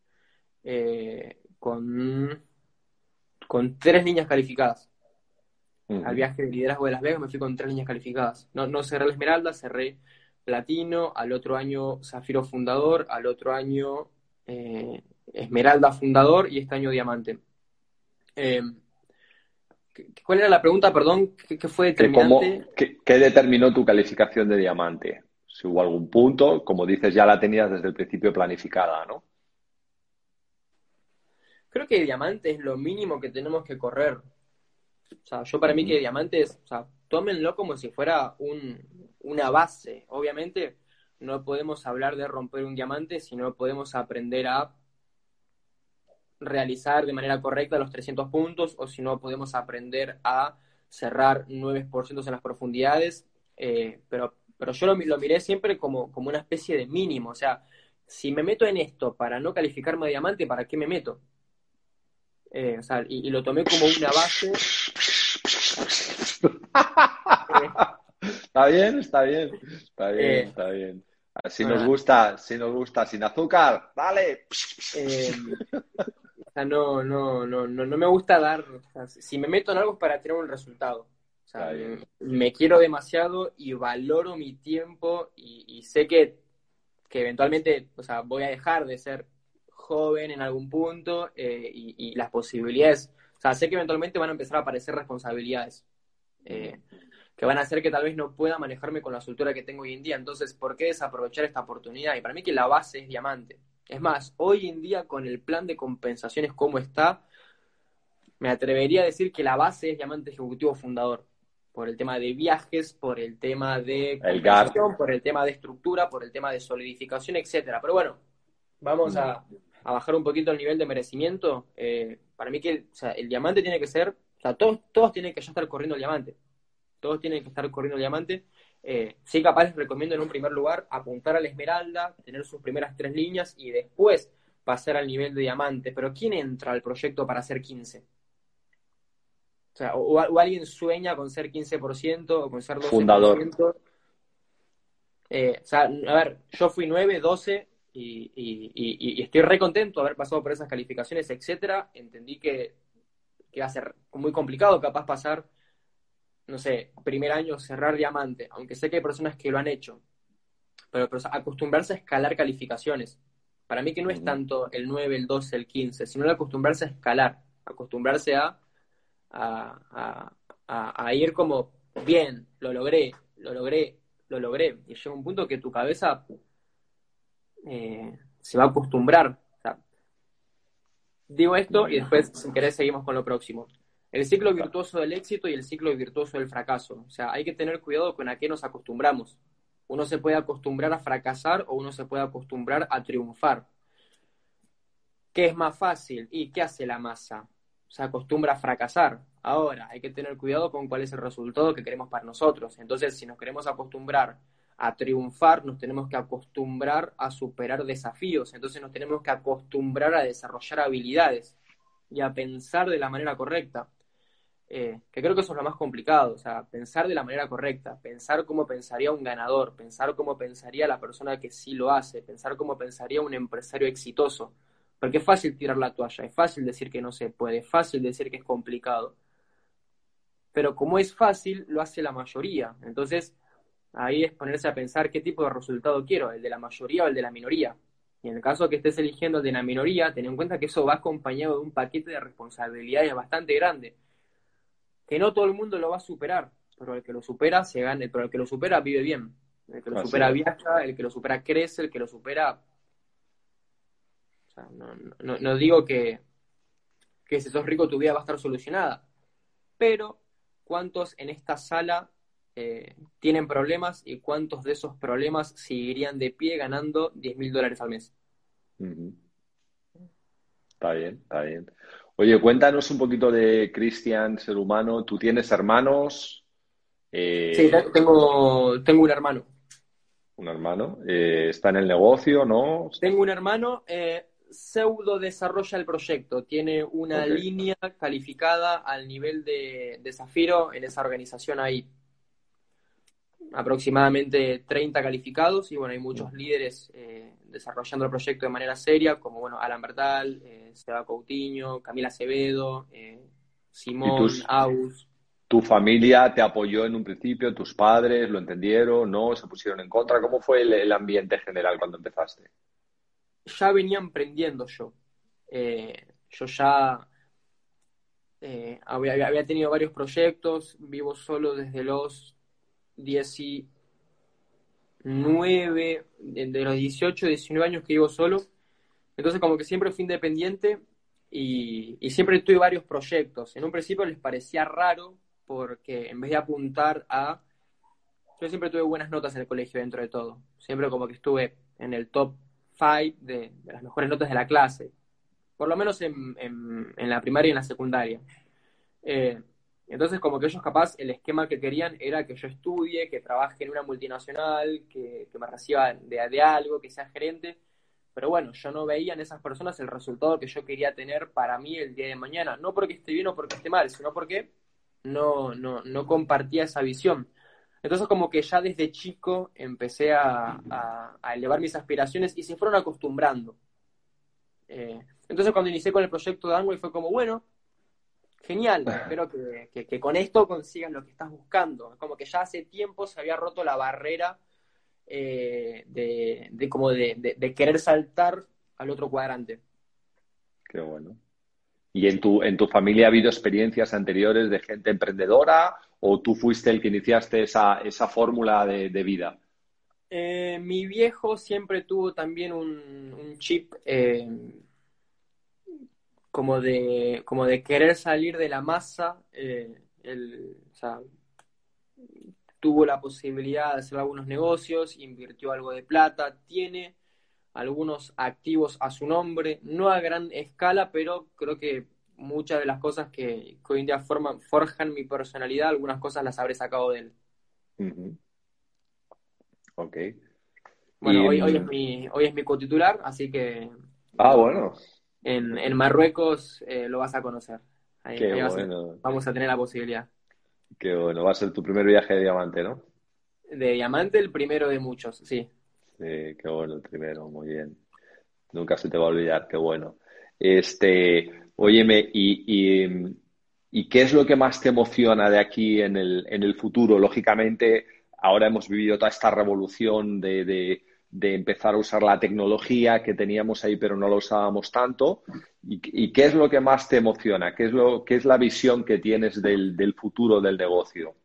eh, con, con tres niñas calificadas al viaje de liderazgo de Las Vegas, me fui con tres líneas calificadas. No, no cerré la Esmeralda, cerré Platino, al otro año Zafiro Fundador, al otro año eh, Esmeralda Fundador y este año Diamante. Em, ¿Cuál era la pregunta, perdón? ¿Qué, fue determinante? qué, determinó tu calificación de diamante? Si hubo algún punto, como dices, ya la tenías desde el principio planificada, ¿no? Creo que diamante es lo mínimo que tenemos que correr. O sea, yo para mí que diamantes, o sea, tómenlo como si fuera una base. Obviamente no podemos hablar de romper un diamante si no podemos aprender a realizar de manera correcta los 300 puntos o si no podemos aprender a cerrar 9% en las profundidades. Eh, pero, pero yo lo, lo miré siempre como, como una especie de mínimo. O sea, si me meto en esto para no calificarme a diamante, ¿para qué me meto? Eh, o sea, y, lo tomé como una base. está bien, está bien, está bien, eh, está bien. Si nos gusta, si nos gusta, sin azúcar, dale. Eh, o sea, no, no, no, no, no me gusta dar. si me meto en algo es para tener un resultado. O sea, me, quiero demasiado y valoro mi tiempo y, sé que, que, eventualmente, o sea, voy a dejar de ser joven en algún punto eh, y, las posibilidades. O sea, sé que eventualmente van a empezar a aparecer responsabilidades. Eh, que van a hacer que tal vez no pueda manejarme con la soltura que tengo hoy en día. Entonces, ¿por qué desaprovechar esta oportunidad? Y para mí que la base es diamante. Es más, hoy en día con el plan de compensaciones como está, me atrevería a decir que la base es diamante ejecutivo fundador. Por el tema de viajes, por el tema de compensación, por el tema de estructura, por el tema de solidificación, etcétera. Pero bueno, vamos a, bajar un poquito el nivel de merecimiento. Eh, para mí que el diamante tiene que ser, o sea, todos, todos tienen que ya estar corriendo el diamante todos tienen que estar corriendo el diamante. Eh, sí, capaz les recomiendo en un primer lugar apuntar a la esmeralda, tener sus primeras tres líneas y después pasar al nivel de diamante. Pero ¿quién entra al proyecto para ser 15? O sea, o, alguien sueña con ser 15% o con ser 12%. Fundador. Eh, o sea, a ver, yo fui 9, 12 y, y, estoy re contento de haber pasado por esas calificaciones, etcétera. Entendí que, que va a ser muy complicado capaz pasar no sé, primer año cerrar diamante, aunque sé que hay personas que lo han hecho, pero, acostumbrarse a escalar calificaciones. Para mí que no es tanto el 9, el 12, el 15, sino acostumbrarse a escalar, acostumbrarse a, a, ir como, bien, lo logré, lo logré, lo logré. Y llega un punto que tu cabeza eh, se va a acostumbrar. digo esto y después, si querés, seguimos con lo próximo. El ciclo virtuoso del éxito y el ciclo virtuoso del fracaso. O sea, hay que tener cuidado con a qué nos acostumbramos. Uno se puede acostumbrar a fracasar o uno se puede acostumbrar a triunfar. ¿Qué es más fácil? ¿Y qué hace la masa? Se acostumbra a fracasar. Ahora, hay que tener cuidado con cuál es el resultado que queremos para nosotros. Entonces, si nos queremos acostumbrar a triunfar, nos tenemos que acostumbrar a superar desafíos. Entonces, nos tenemos que acostumbrar a desarrollar habilidades y a pensar de la manera correcta. Eh, que creo que eso es lo más complicado, o sea, pensar de la manera correcta, pensar cómo pensaría un ganador, pensar cómo pensaría la persona que sí lo hace, pensar cómo pensaría un empresario exitoso, porque es fácil tirar la toalla, es fácil decir que no se puede, es fácil decir que es complicado, pero como es fácil, lo hace la mayoría, entonces ahí es ponerse a pensar qué tipo de resultado quiero, el de la mayoría o el de la minoría. Y en el caso que estés eligiendo el de la minoría, ten en cuenta que eso va acompañado de un paquete de responsabilidades bastante grande que no todo el mundo lo va a superar, pero el que lo supera se gana, pero el que lo supera vive bien, el que lo supera viaja, el que lo supera crece, el que lo supera... O sea, no, digo que, que si sos rico tu vida va a estar solucionada, pero ¿cuántos en esta sala eh, tienen problemas y cuántos de esos problemas seguirían de pie ganando 10 mil dólares al mes? Está bien, está bien. Oye, cuéntanos un poquito de Cristian, ser humano. ¿Tú tienes hermanos? Eh, sí, tengo, tengo un hermano. Un hermano. Eh, ¿Está en el negocio, no? Tengo un hermano. Pseudo desarrolla el proyecto. Tiene una línea calificada al nivel de, de Zafiro en esa organización ahí aproximadamente 30 calificados y bueno, hay muchos líderes eh, desarrollando el proyecto de manera seria, como bueno, Alan Bertal, eh, Seba Coutinho, Camila Acevedo, eh, Simón, Aus. ¿Tu familia te apoyó en un principio? ¿Tus padres lo entendieron? ¿No? ¿Se pusieron en contra? ¿Cómo fue el, ambiente general cuando empezaste? Ya venía emprendiendo yo. yo ya había, había tenido varios proyectos, vivo solo desde los 19, de los 18, 19 años que vivo solo. Entonces como que siempre fui independiente y, siempre tuve varios proyectos. En un principio les parecía raro porque en vez de apuntar a... Yo siempre tuve buenas notas en el colegio dentro de todo. Siempre como que estuve en el top 5 de, las mejores notas de la clase. Por lo menos en, en, la primaria y en la secundaria. Eh, entonces, como que ellos capaz, el esquema que querían era que yo estudie, que trabaje en una multinacional, que, me reciba de, algo, que sea gerente. pero bueno, yo no veía en esas personas el resultado que yo quería tener para mí el día de mañana, no porque esté bien o porque esté mal, sino porque no, no, no compartía esa visión. Entonces como que ya desde chico empecé a, elevar mis aspiraciones y se fueron acostumbrando. Eh, entonces cuando inicié con el proyecto de Angway fue como, bueno, genial, espero que, con esto consigan lo que estás buscando. Como que ya hace tiempo se había roto la barrera eh, de, como de, querer saltar al otro cuadrante. Qué bueno. ¿Y en tu, en tu familia ha habido experiencias anteriores de gente emprendedora o tú fuiste el que iniciaste esa, esa fórmula de, vida? Eh, mi viejo siempre tuvo también un, chip eh, como, de, como de querer salir de la masa. Eh, tuvo la posibilidad de hacer algunos negocios, invirtió algo de plata, tiene algunos activos a su nombre, no a gran escala, pero creo que muchas de las cosas que, hoy en día forman, forjan mi personalidad, algunas cosas las habré sacado de él. Ok. Bueno, hoy, hoy, es mi, hoy es mi cotitular, así que... Ah, bueno. En, en Marruecos eh, lo vas a conocer. vamos a tener la posibilidad. Qué bueno, va a ser tu primer viaje de diamante, ¿no? De diamante el primero de muchos, sí. Sí, qué bueno el primero, muy bien. Nunca se te va a olvidar, qué bueno. Este, óyeme, y, y, qué es lo que más te emociona de aquí en el, en el futuro? Lógicamente, ahora hemos vivido toda esta revolución de, de, empezar a usar la tecnología que teníamos ahí, pero no la usábamos tanto. ¿Y, qué es lo que más te emociona? ¿Qué es, lo, qué es la visión que tienes del, del futuro del negocio?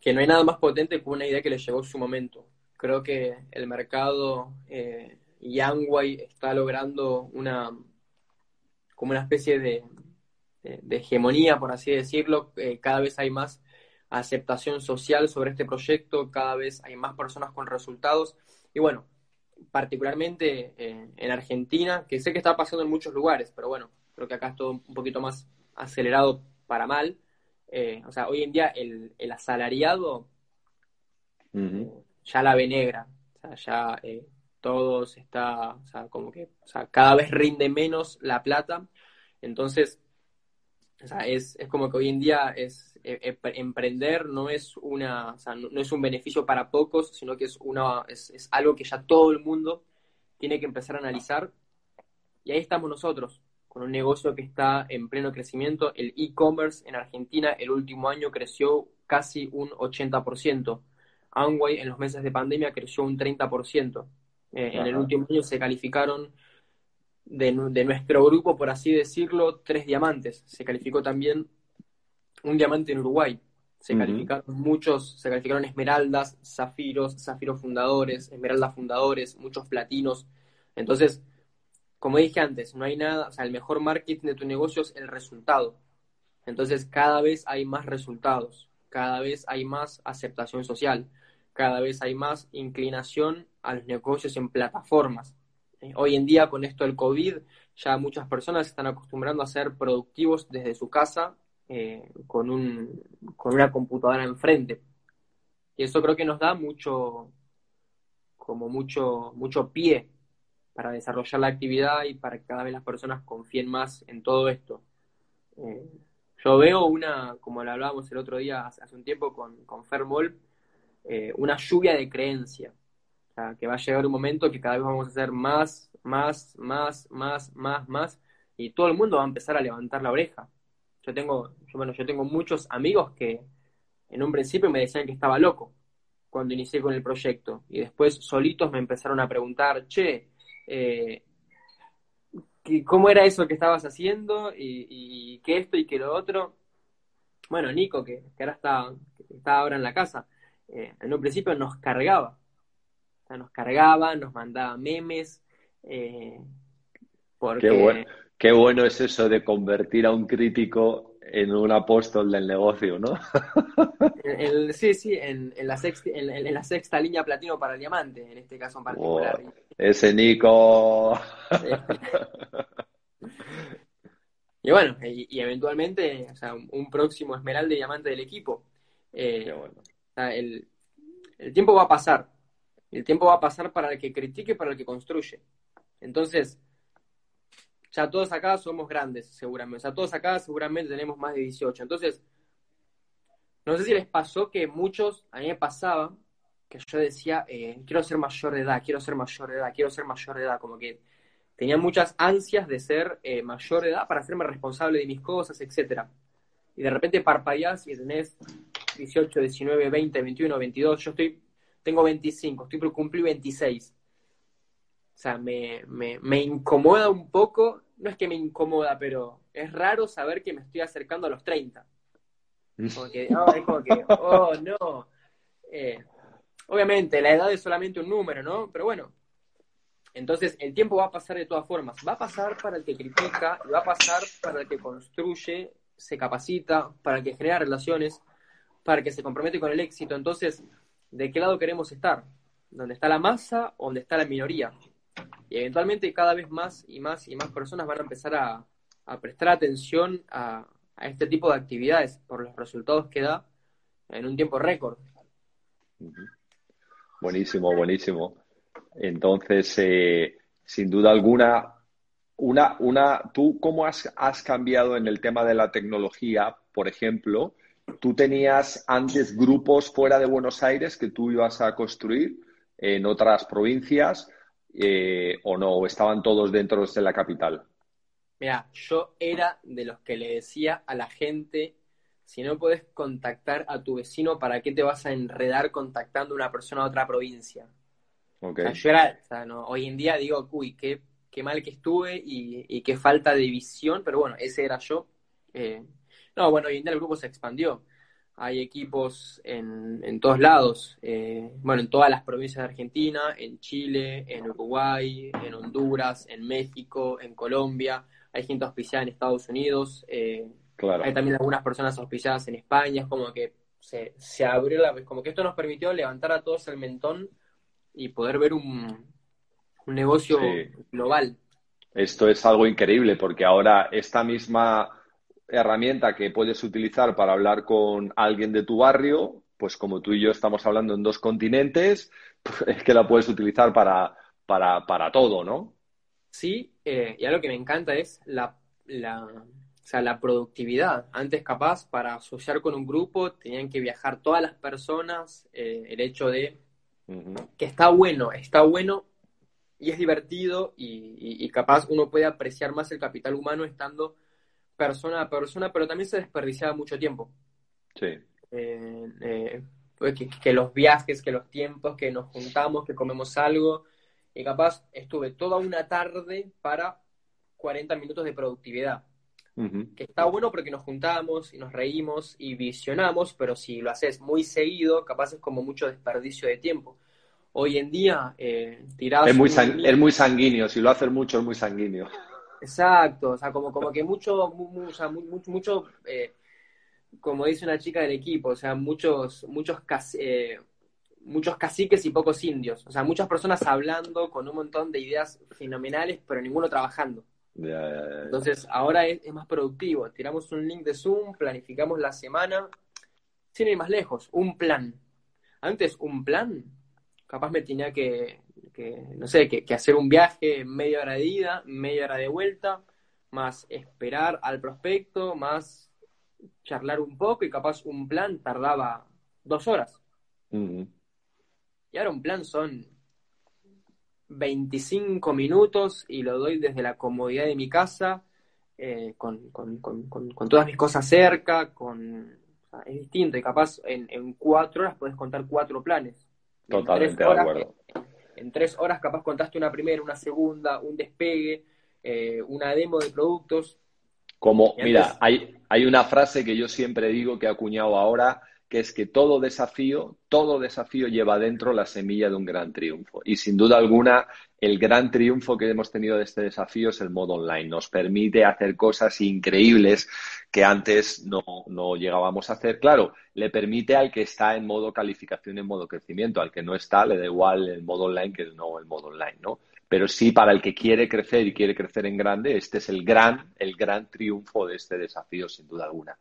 Que no hay nada más potente que una idea que le llegó su momento creo que el mercado eh, está logrando una como una especie de, hegemonía, por así decirlo. Eh, cada vez hay más aceptación social sobre este proyecto, cada vez hay más personas con resultados. Y bueno, particularmente eh, en Argentina, que sé que está pasando en muchos lugares, pero bueno, creo que acá es todo un poquito más acelerado para mal. Eh, o sea, hoy en día el, asalariado ya la ve negra. O sea, ya eh, todos está, o sea, como que, o sea, cada vez rinde menos la plata. Entonces, o sea, es, es como que hoy en día es e, e, emprender no es una, o sea, no, es un beneficio para pocos, sino que es una, es, es algo que ya todo el mundo tiene que empezar a analizar. Y ahí estamos nosotros, con un negocio que está en pleno crecimiento. El e-commerce en Argentina el último año creció casi un 80%. Amway en los meses de pandemia creció un 30%. Eh, en el último año se calificaron de, nuestro grupo, por así decirlo, tres diamantes. Se calificó también un diamante en Uruguay. Se calificaron muchos, se calificaron esmeraldas, zafiros, zafiros fundadores, esmeraldas fundadores, muchos platinos. Entonces, como dije antes, no hay nada, o sea, el mejor marketing de tu negocio es el resultado. Entonces, cada vez hay más resultados, cada vez hay más aceptación social cada vez hay más inclinación a los negocios en plataformas. Eh, hoy en día, con esto del COVID, ya muchas personas se están acostumbrando a ser productivos desde su casa eh, con, un, con una computadora enfrente. Y eso creo que nos da mucho, como mucho, mucho pie para desarrollar la actividad y para que cada vez las personas confíen más en todo esto. Eh, yo veo una, como lo hablábamos el otro día hace, un tiempo con, con Fermol, eh, una lluvia de creencia. O sea, que va a llegar un momento que cada vez vamos a hacer más, más, más, más, más, más, y todo el mundo va a empezar a levantar la oreja. Yo tengo, bueno, yo tengo muchos amigos que en un principio me decían que estaba loco cuando inicié con el proyecto, y después solitos me empezaron a preguntar, che, eh, ¿cómo era eso que estabas haciendo? Y, y, qué esto y qué lo otro. Bueno, Nico, que, que ahora está, que está ahora en la casa, eh, en un principio nos cargaba. O sea, nos cargaba, nos mandaba memes. Eh, qué, bueno, es eso de convertir a un crítico en un apóstol del negocio, ¿no? [LAUGHS] sí, sí, en, la sexta, en, la sexta línea platino para el diamante, en este caso en particular. ese Nico. [LAUGHS] y bueno, y, eventualmente, o sea, un, próximo esmeralda y diamante del equipo. Eh, el, tiempo va a pasar. El tiempo va a pasar para el que critique y para el que construye. Entonces, ya todos acá somos grandes, seguramente. O sea, todos acá seguramente tenemos más de 18. Entonces, no sé si les pasó que muchos, a mí me pasaba, que yo decía, eh, quiero ser mayor de edad, quiero ser mayor de edad, quiero ser mayor de edad, como que tenía muchas ansias de ser eh, mayor de edad para hacerme responsable de mis cosas, etcétera. Y de repente parpadeás y tenés 18, 19, 20, 21, 22, yo estoy, tengo 25, estoy por cumplir 26. O sea, me, me, me incomoda un poco, no es que me incomoda, pero es raro saber que me estoy acercando a los 30. Como que, oh, es como que, oh, no. Eh, obviamente, la edad es solamente un número, ¿no? Pero bueno. Entonces, el tiempo va a pasar de todas formas. Va a pasar para el que critica y va a pasar para el que construye, se capacita, para el que genera relaciones, para el que se compromete con el éxito. Entonces, ¿de qué lado queremos estar? ¿Dónde está la masa o dónde está la minoría? Y eventualmente cada vez más y más y más personas van a empezar a, prestar atención a, a este tipo de actividades por los resultados que da en un tiempo récord. Buenísimo, buenísimo. Entonces, eh, sin duda alguna, una, una, ¿tú cómo has, has, cambiado en el tema de la tecnología? Por ejemplo, ¿tú tenías antes grupos fuera de Buenos Aires que tú ibas a construir en otras provincias eh, o no? ¿O estaban todos dentro de la capital? Mira, yo era de los que le decía a la gente, si no puedes contactar a tu vecino, ¿para qué te vas a enredar contactando a una persona de otra provincia? Okay. O sea, yo era, o sea, no, hoy en día digo, uy, qué, qué mal que estuve y, y, qué falta de visión, pero bueno, ese era yo. Eh, no, bueno, hoy en día el grupo se expandió. Hay equipos en, en todos lados, eh, bueno, en todas las provincias de Argentina, en Chile, en Uruguay, en Honduras, en México, en Colombia hay gente auspiciada en Estados Unidos, eh, claro. hay también algunas personas auspiciadas en España, es como que se, se abrió la, como que esto nos permitió levantar a todos el mentón y poder ver un, un negocio sí. global. Esto es algo increíble porque ahora esta misma herramienta que puedes utilizar para hablar con alguien de tu barrio, pues como tú y yo estamos hablando en dos continentes, pues es que la puedes utilizar para, para, para todo, ¿no? Sí, eh, y algo que me encanta es la, la, o sea, la productividad. Antes, capaz, para asociar con un grupo, tenían que viajar todas las personas. Eh, el hecho de uh -huh. que está bueno, está bueno y es divertido y, y, y, capaz uno puede apreciar más el capital humano estando persona a persona, pero también se desperdiciaba mucho tiempo. Sí. Eh, que, que los viajes, que los tiempos, que nos juntamos, que comemos algo y capaz estuve toda una tarde para 40 minutos de productividad. Uh -huh. Que está bueno porque nos juntamos y nos reímos y visionamos, pero si lo haces muy seguido, capaz es como mucho desperdicio de tiempo. Hoy en día, eh. Es muy, es muy sanguíneo, si lo haces mucho, es muy sanguíneo. Exacto, o sea, como, como que mucho, mu, o sea, mucho, mucho eh, como dice una chica del equipo, o sea, muchos, muchos eh, muchos caciques y pocos indios. O sea, muchas personas hablando con un montón de ideas fenomenales, pero ninguno trabajando. Yeah, yeah, yeah. Entonces, ahora es, es, más productivo. Tiramos un link de Zoom, planificamos la semana, sin ir más lejos, un plan. Antes, un plan, capaz me tenía que, que no sé, que, que, hacer un viaje media hora de ida, media hora de vuelta, más esperar al prospecto, más charlar un poco y capaz un plan tardaba dos horas. Y ahora un plan son 25 minutos y lo doy desde la comodidad de mi casa, eh, con, con, con, con, todas mis cosas cerca, con... O sea, es distinto y capaz en, en, cuatro horas puedes contar cuatro planes. Totalmente de acuerdo. En, en, tres horas capaz contaste una primera, una segunda, un despegue, eh, una demo de productos. Como, mira, hay, hay una frase que yo siempre digo que he acuñado ahora, que es que todo desafío, todo desafío lleva dentro la semilla de un gran triunfo. Y sin duda alguna, el gran triunfo que hemos tenido de este desafío es el modo online. Nos permite hacer cosas increíbles que antes no, no llegábamos a hacer. Claro, le permite al que está en modo calificación, en modo crecimiento. Al que no está, le da igual el modo online que no el modo online, ¿no? Pero sí, para el que quiere crecer y quiere crecer en grande, este es el gran, el gran triunfo de este desafío, sin duda alguna.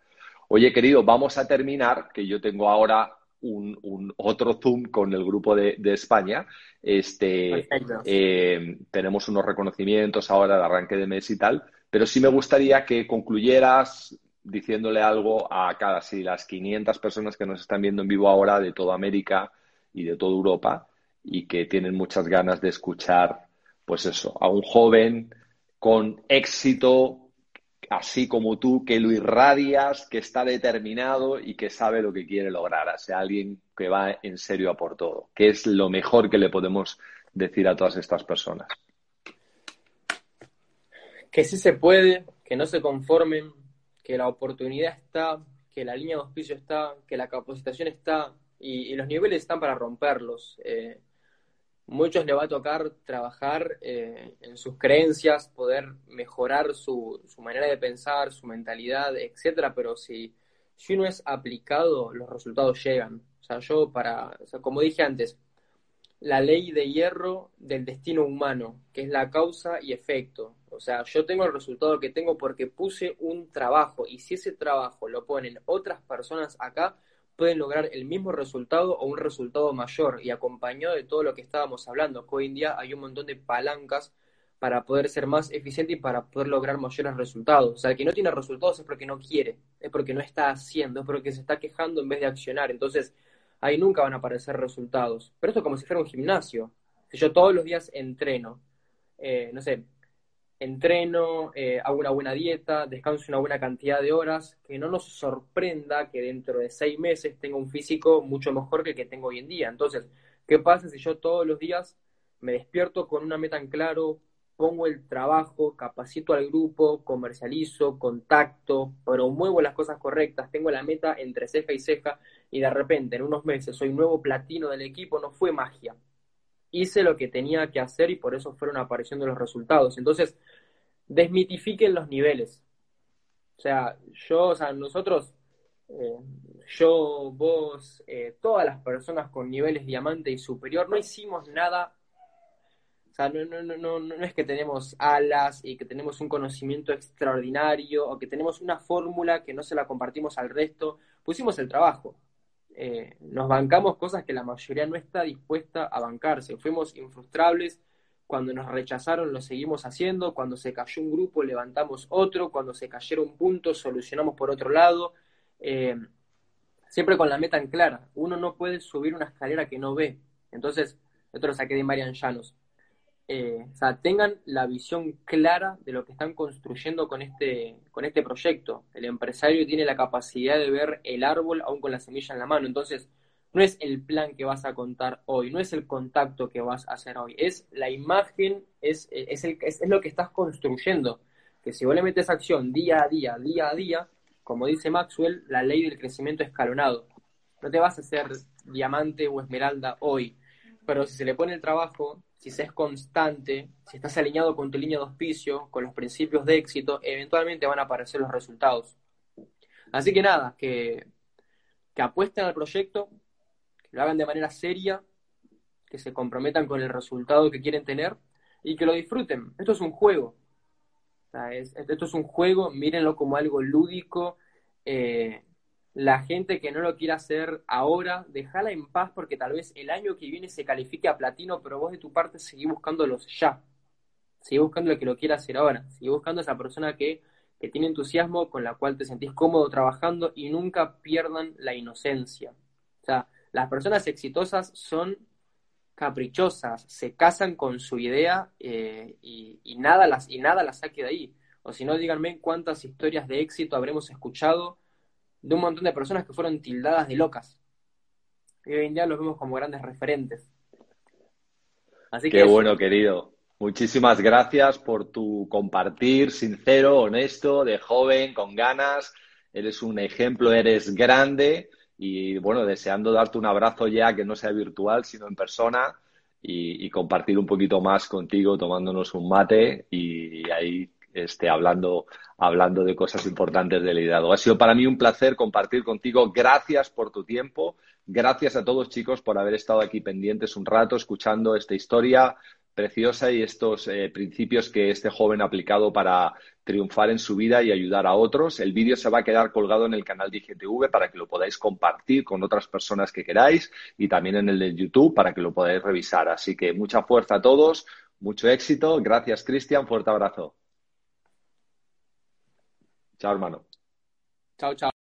Oye, querido, vamos a terminar, que yo tengo ahora un, otro Zoom con el grupo de, España. Este, eh, tenemos unos reconocimientos ahora de arranque de mes y tal, pero sí me gustaría que concluyeras diciéndole algo a cada si las 500 personas que nos están viendo en vivo ahora de toda América y de toda Europa y que tienen muchas ganas de escuchar, pues eso, a un joven con éxito, así como tú, que lo irradias, que está determinado y que sabe lo que quiere lograr, o sea, alguien que va en serio a por todo, que es lo mejor que le podemos decir a todas estas personas. Que sí se puede, que no se conformen, que la oportunidad está, que la línea de auspicio está, que la capacitación está y, los niveles están para romperlos. Eh, muchos le va a tocar trabajar eh, en sus creencias, poder mejorar su, su, manera de pensar, su mentalidad, etcétera, pero si, si uno es aplicado, los resultados llegan. O sea, yo para, como dije antes, la ley de hierro del destino humano, que es la causa y efecto. O sea, yo tengo el resultado que tengo porque puse un trabajo y si ese trabajo lo ponen otras personas acá, pueden lograr el mismo resultado o un resultado mayor y acompañado de todo lo que estábamos hablando, hoy en día hay un montón de palancas para poder ser más eficiente y para poder lograr mayores resultados. O sea, el que no tiene resultados es porque no quiere, es porque no está haciendo, es porque se está quejando en vez de accionar. Entonces, ahí nunca van a aparecer resultados. Pero esto es como si fuera un gimnasio. Si yo todos los días entreno, eh, no sé, entreno, eh, hago una buena dieta, descanso una buena cantidad de horas, que no nos sorprenda que dentro de seis meses tenga un físico mucho mejor que el que tengo hoy en día. Entonces, ¿qué pasa si yo todos los días me despierto con una meta en claro, pongo el trabajo, capacito al grupo, comercializo, contacto, promuevo las cosas correctas, tengo la meta entre ceja y ceja y de repente en unos meses soy nuevo platino del equipo, no fue magia. Hice lo que tenía que hacer y por eso fueron apareciendo los resultados. Entonces, desmitifiquen los niveles. O sea, yo, o sea, nosotros, eh, yo, vos, eh, todas las personas con niveles diamante y superior, no hicimos nada o sea, no, no, no, no, es que tenemos alas y que tenemos un conocimiento extraordinario o que tenemos una fórmula que no se la compartimos al resto. Pusimos el trabajo. Eh, nos bancamos cosas que la mayoría no está dispuesta a bancarse. Fuimos infrustrables. Cuando nos rechazaron lo seguimos haciendo. Cuando se cayó un grupo levantamos otro. Cuando se cayeron puntos solucionamos por otro lado. Eh, siempre con la meta en clara. Uno no puede subir una escalera que no ve. Entonces, esto lo saqué de Marian Llanos eh, o sea, tengan la visión clara de lo que están construyendo con este, con este proyecto. El empresario tiene la capacidad de ver el árbol aún con la semilla en la mano. Entonces, no es el plan que vas a contar hoy, no es el contacto que vas a hacer hoy, es la imagen, es, es, el, es, lo que estás construyendo. Que si vos le metes acción día a día, día a día, como dice Maxwell, la ley del crecimiento escalonado. No te vas a hacer diamante o esmeralda hoy, pero si se le pone el trabajo, si se es constante, si estás alineado con tu línea de auspicio, con los principios de éxito, eventualmente van a aparecer los resultados. Así que nada, que, que apuesten al proyecto, que lo hagan de manera seria, que se comprometan con el resultado que quieren tener y que lo disfruten. Esto es un juego. esto es un juego, mírenlo como algo lúdico. Eh, la gente que no lo quiera hacer ahora, déjala en paz porque tal vez el año que viene se califique a platino, pero vos de tu parte seguí buscándolos ya. Seguí buscando el que lo quiera hacer ahora. Seguí buscando a esa persona que, que tiene entusiasmo, con la cual te sentís cómodo trabajando y nunca pierdan la inocencia. O sea, las personas exitosas son caprichosas, se casan con su idea eh, y, y, nada las, y nada las saque de ahí. O si no, díganme cuántas historias de éxito habremos escuchado de un montón de personas que fueron tildadas de locas. Y hoy en día los vemos como grandes referentes. Así que Qué bueno, querido. Muchísimas gracias por tu compartir sincero, honesto, de joven, con ganas. Eres un ejemplo, eres grande y bueno, deseando darte un abrazo ya que no sea virtual, sino en persona y, y compartir un poquito más contigo tomándonos un mate y ahí este, hablando, hablando de cosas importantes del liderazgo. Ha sido para mí un placer compartir contigo. Gracias por tu tiempo. Gracias a todos, chicos, por haber estado aquí pendientes un rato, escuchando esta historia, preciosa y estos eh, principios que este joven ha aplicado para triunfar en su vida y ayudar a otros. El vídeo se va a quedar colgado en el canal de para que lo podáis compartir con otras personas que queráis y también en el de YouTube para que lo podáis revisar. Así que mucha fuerza a todos, mucho éxito. Gracias, Cristian. Fuerte abrazo. Chao, hermano. Chao, chao.